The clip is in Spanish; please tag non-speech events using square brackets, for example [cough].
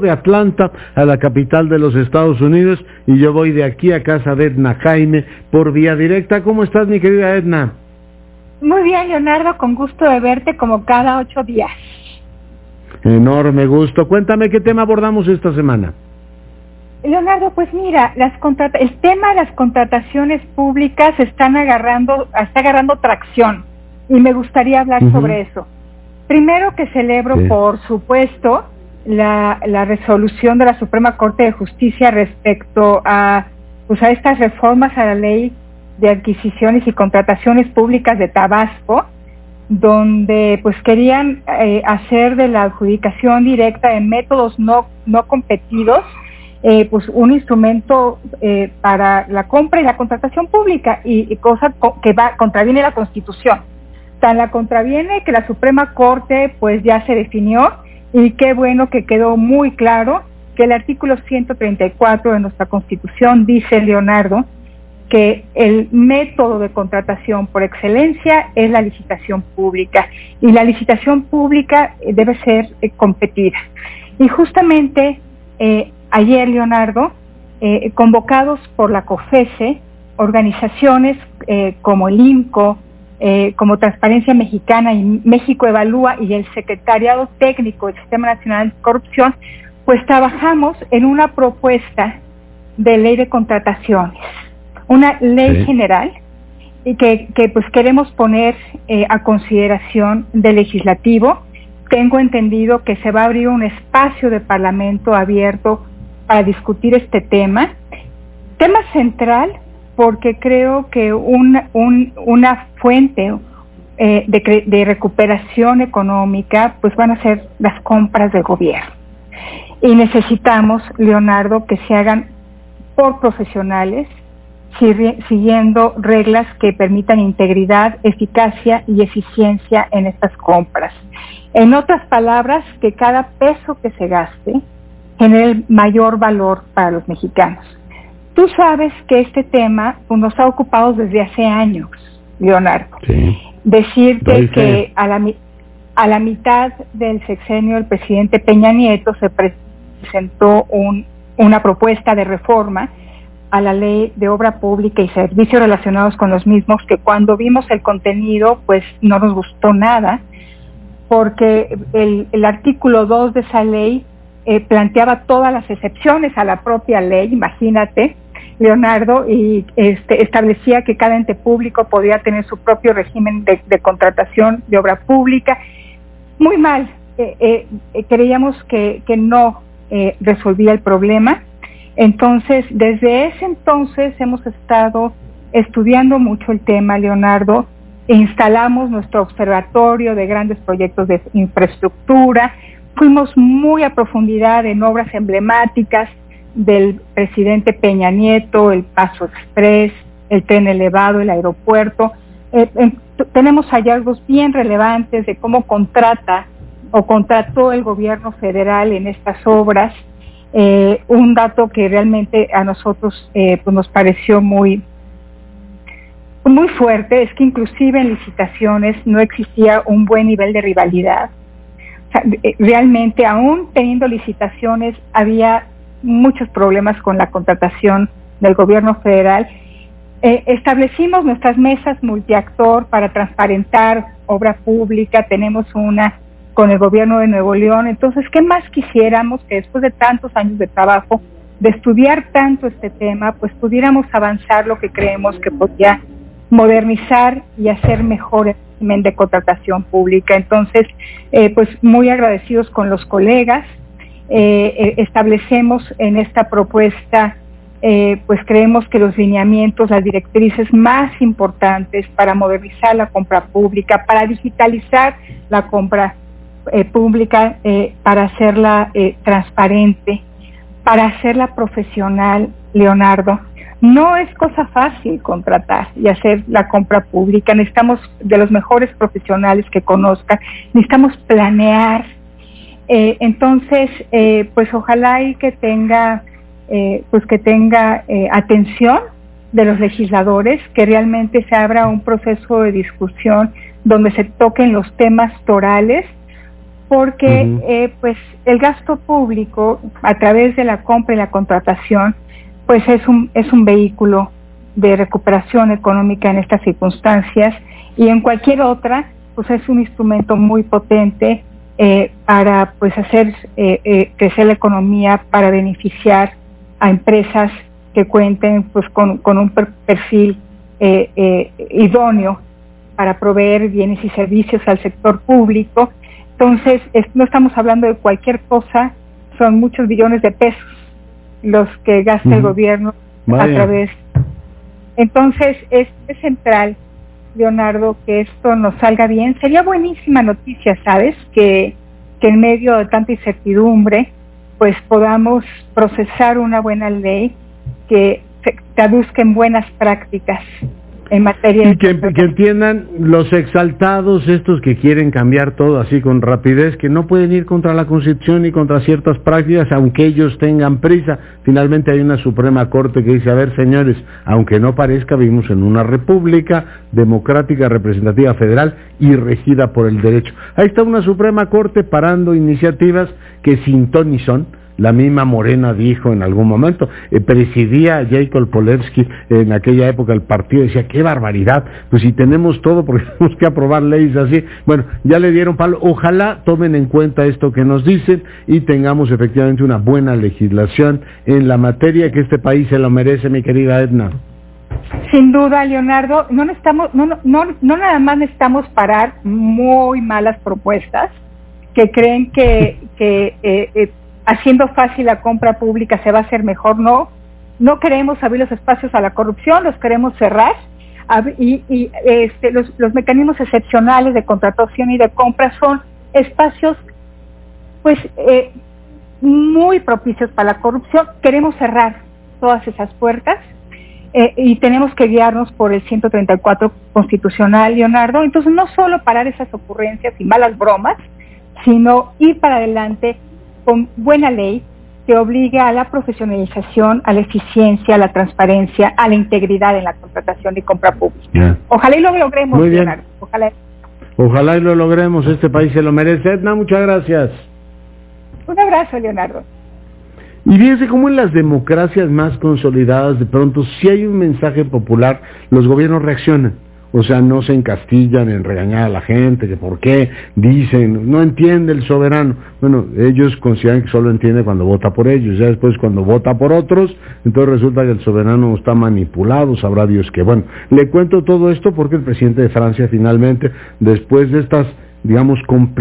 de Atlanta a la capital de los Estados Unidos y yo voy de aquí a casa de Edna Jaime por vía directa. ¿Cómo estás, mi querida Edna? Muy bien, Leonardo, con gusto de verte como cada ocho días. Enorme gusto. Cuéntame qué tema abordamos esta semana. Leonardo, pues mira, las el tema de las contrataciones públicas están agarrando, está agarrando tracción y me gustaría hablar sobre eso. Primero que celebro, por supuesto, la, la, resolución de la Suprema Corte de Justicia respecto a, pues, a estas reformas a la ley de adquisiciones y contrataciones públicas de Tabasco, donde pues querían eh, hacer de la adjudicación directa en métodos no, no competidos eh, pues un instrumento eh, para la compra y la contratación pública y, cosa que va contraviene la Constitución. Tan la contraviene que la Suprema Corte pues ya se definió y qué bueno que quedó muy claro que el artículo 134 de nuestra Constitución dice, Leonardo, que el método de contratación por excelencia es la licitación pública y la licitación pública debe ser eh, competida. Y justamente eh, ayer, Leonardo, eh, convocados por la COFESE, organizaciones como el INCO, como Transparencia Mexicana y México Evalúa y el Secretariado Técnico del Sistema Nacional de Corrupción, pues trabajamos en una propuesta de ley de contrataciones una ley general y que, pues queremos poner eh, a consideración del legislativo. Tengo entendido que se va a abrir un espacio de parlamento abierto para discutir este tema. Tema central porque creo que una fuente eh, de, de, recuperación económica pues van a ser las compras del gobierno. Y necesitamos, Leonardo, que se hagan por profesionales, siguiendo reglas que permitan integridad, eficacia y eficiencia en estas compras. En otras palabras, que cada peso que se gaste genere mayor valor para los mexicanos. Tú sabes que este tema pues, nos ha ocupado desde hace años, Leonardo. Decirte que a la, a la mitad del sexenio del presidente Peña Nieto se presentó un, una propuesta de reforma a la ley de obra pública y servicios relacionados con los mismos, que cuando vimos el contenido, pues no nos gustó nada, porque el, artículo 2 de esa ley eh, planteaba todas las excepciones a la propia ley, imagínate, Leonardo, y este, establecía que cada ente público podía tener su propio régimen de, contratación de obra pública. Muy mal, eh, eh, creíamos que, que no resolvía el problema entonces, desde ese entonces hemos estado estudiando mucho el tema, Leonardo, instalamos nuestro observatorio de grandes proyectos de infraestructura, fuimos muy a profundidad en obras emblemáticas del presidente Peña Nieto, el Paso Express, el tren elevado, el aeropuerto. Eh, tenemos hallazgos bien relevantes de cómo contrata o contrató el gobierno federal en estas obras eh, un dato que realmente a nosotros eh, pues nos pareció muy, muy fuerte es que inclusive en licitaciones no existía un buen nivel de rivalidad. Eh, realmente, aún teniendo licitaciones, había muchos problemas con la contratación del gobierno federal. establecimos nuestras mesas multiactor para transparentar obra pública, tenemos una con el gobierno de Nuevo León. Entonces, ¿qué más quisiéramos que después de tantos años de trabajo, de estudiar tanto este tema, pues pudiéramos avanzar lo que creemos que podía modernizar y hacer mejor de contratación pública. Entonces, eh, pues muy agradecidos con los colegas. Eh, eh, establecemos en esta propuesta, pues creemos que los lineamientos, las directrices más importantes para modernizar la compra pública, para digitalizar la compra pública para hacerla transparente, para hacerla profesional, Leonardo. No es cosa fácil contratar y hacer la compra pública. Necesitamos de los mejores profesionales que conozcan. Necesitamos planear. entonces, pues ojalá y que tenga, pues que tenga atención de los legisladores, que realmente se abra un proceso de discusión donde se toquen los temas torales porque eh, pues el gasto público a través de la compra y la contratación pues es un es un vehículo de recuperación económica en estas circunstancias y en cualquier otra pues es un instrumento muy potente eh, para pues hacer eh, crecer la economía para beneficiar a empresas que cuenten pues con, con un perfil idóneo para proveer bienes y servicios al sector público. Entonces, no estamos hablando de cualquier cosa, son muchos billones de pesos los que gasta el gobierno a través. Entonces, es, central, Leonardo, que esto nos salga bien. Sería buenísima noticia, ¿sabes? Que, que en medio de tanta incertidumbre, pues podamos procesar una buena ley que se traduzca en buenas prácticas en materia y que, que, entiendan los exaltados estos que quieren cambiar todo así con rapidez que no pueden ir contra la constitución y contra ciertas prácticas aunque ellos tengan prisa. Finalmente hay una suprema corte que dice a ver señores aunque no parezca vivimos en una república democrática representativa federal y regida por el derecho ahí está una suprema corte parando iniciativas que sin ton ni son la misma Morena dijo en algún momento, eh, presidía Jacob Polewski en aquella época el partido, decía, qué barbaridad, pues si tenemos todo porque [laughs] tenemos que aprobar leyes así. Bueno, ya le dieron palo, ojalá tomen en cuenta esto que nos dicen y tengamos efectivamente una buena legislación en la materia que este país se lo merece, mi querida Edna. Sin duda, Leonardo, no necesitamos, no, no, no, nada más necesitamos parar muy malas propuestas que creen que, que eh, eh, haciendo fácil la compra pública se va a hacer mejor, no. No queremos abrir los espacios a la corrupción, los queremos cerrar y, este, los, mecanismos excepcionales de contratación y de compra son espacios pues eh, muy propicios para la corrupción. Queremos cerrar todas esas puertas eh, y tenemos que guiarnos por el 134 constitucional, Leonardo. Entonces, no solo parar esas ocurrencias y malas bromas, sino ir para adelante con buena ley que obliga a la profesionalización, a la eficiencia, a la transparencia, a la integridad en la contratación y compra pública. Ojalá y lo logremos, Muy Ojalá. Ojalá y lo logremos, este país se lo merece. Edna, muchas gracias. Un abrazo, Leonardo. Y fíjense cómo en las democracias más consolidadas, de pronto, si hay un mensaje popular, los gobiernos reaccionan o sea, no se encastillan en regañar a la gente, que por qué dicen, no entiende el soberano. Bueno, ellos consideran que solo entiende cuando vota por ellos, ya después cuando vota por otros, entonces resulta que el soberano está manipulado, sabrá Dios que. Bueno, le cuento todo esto porque el presidente de Francia finalmente, después de estas, digamos, complicaciones,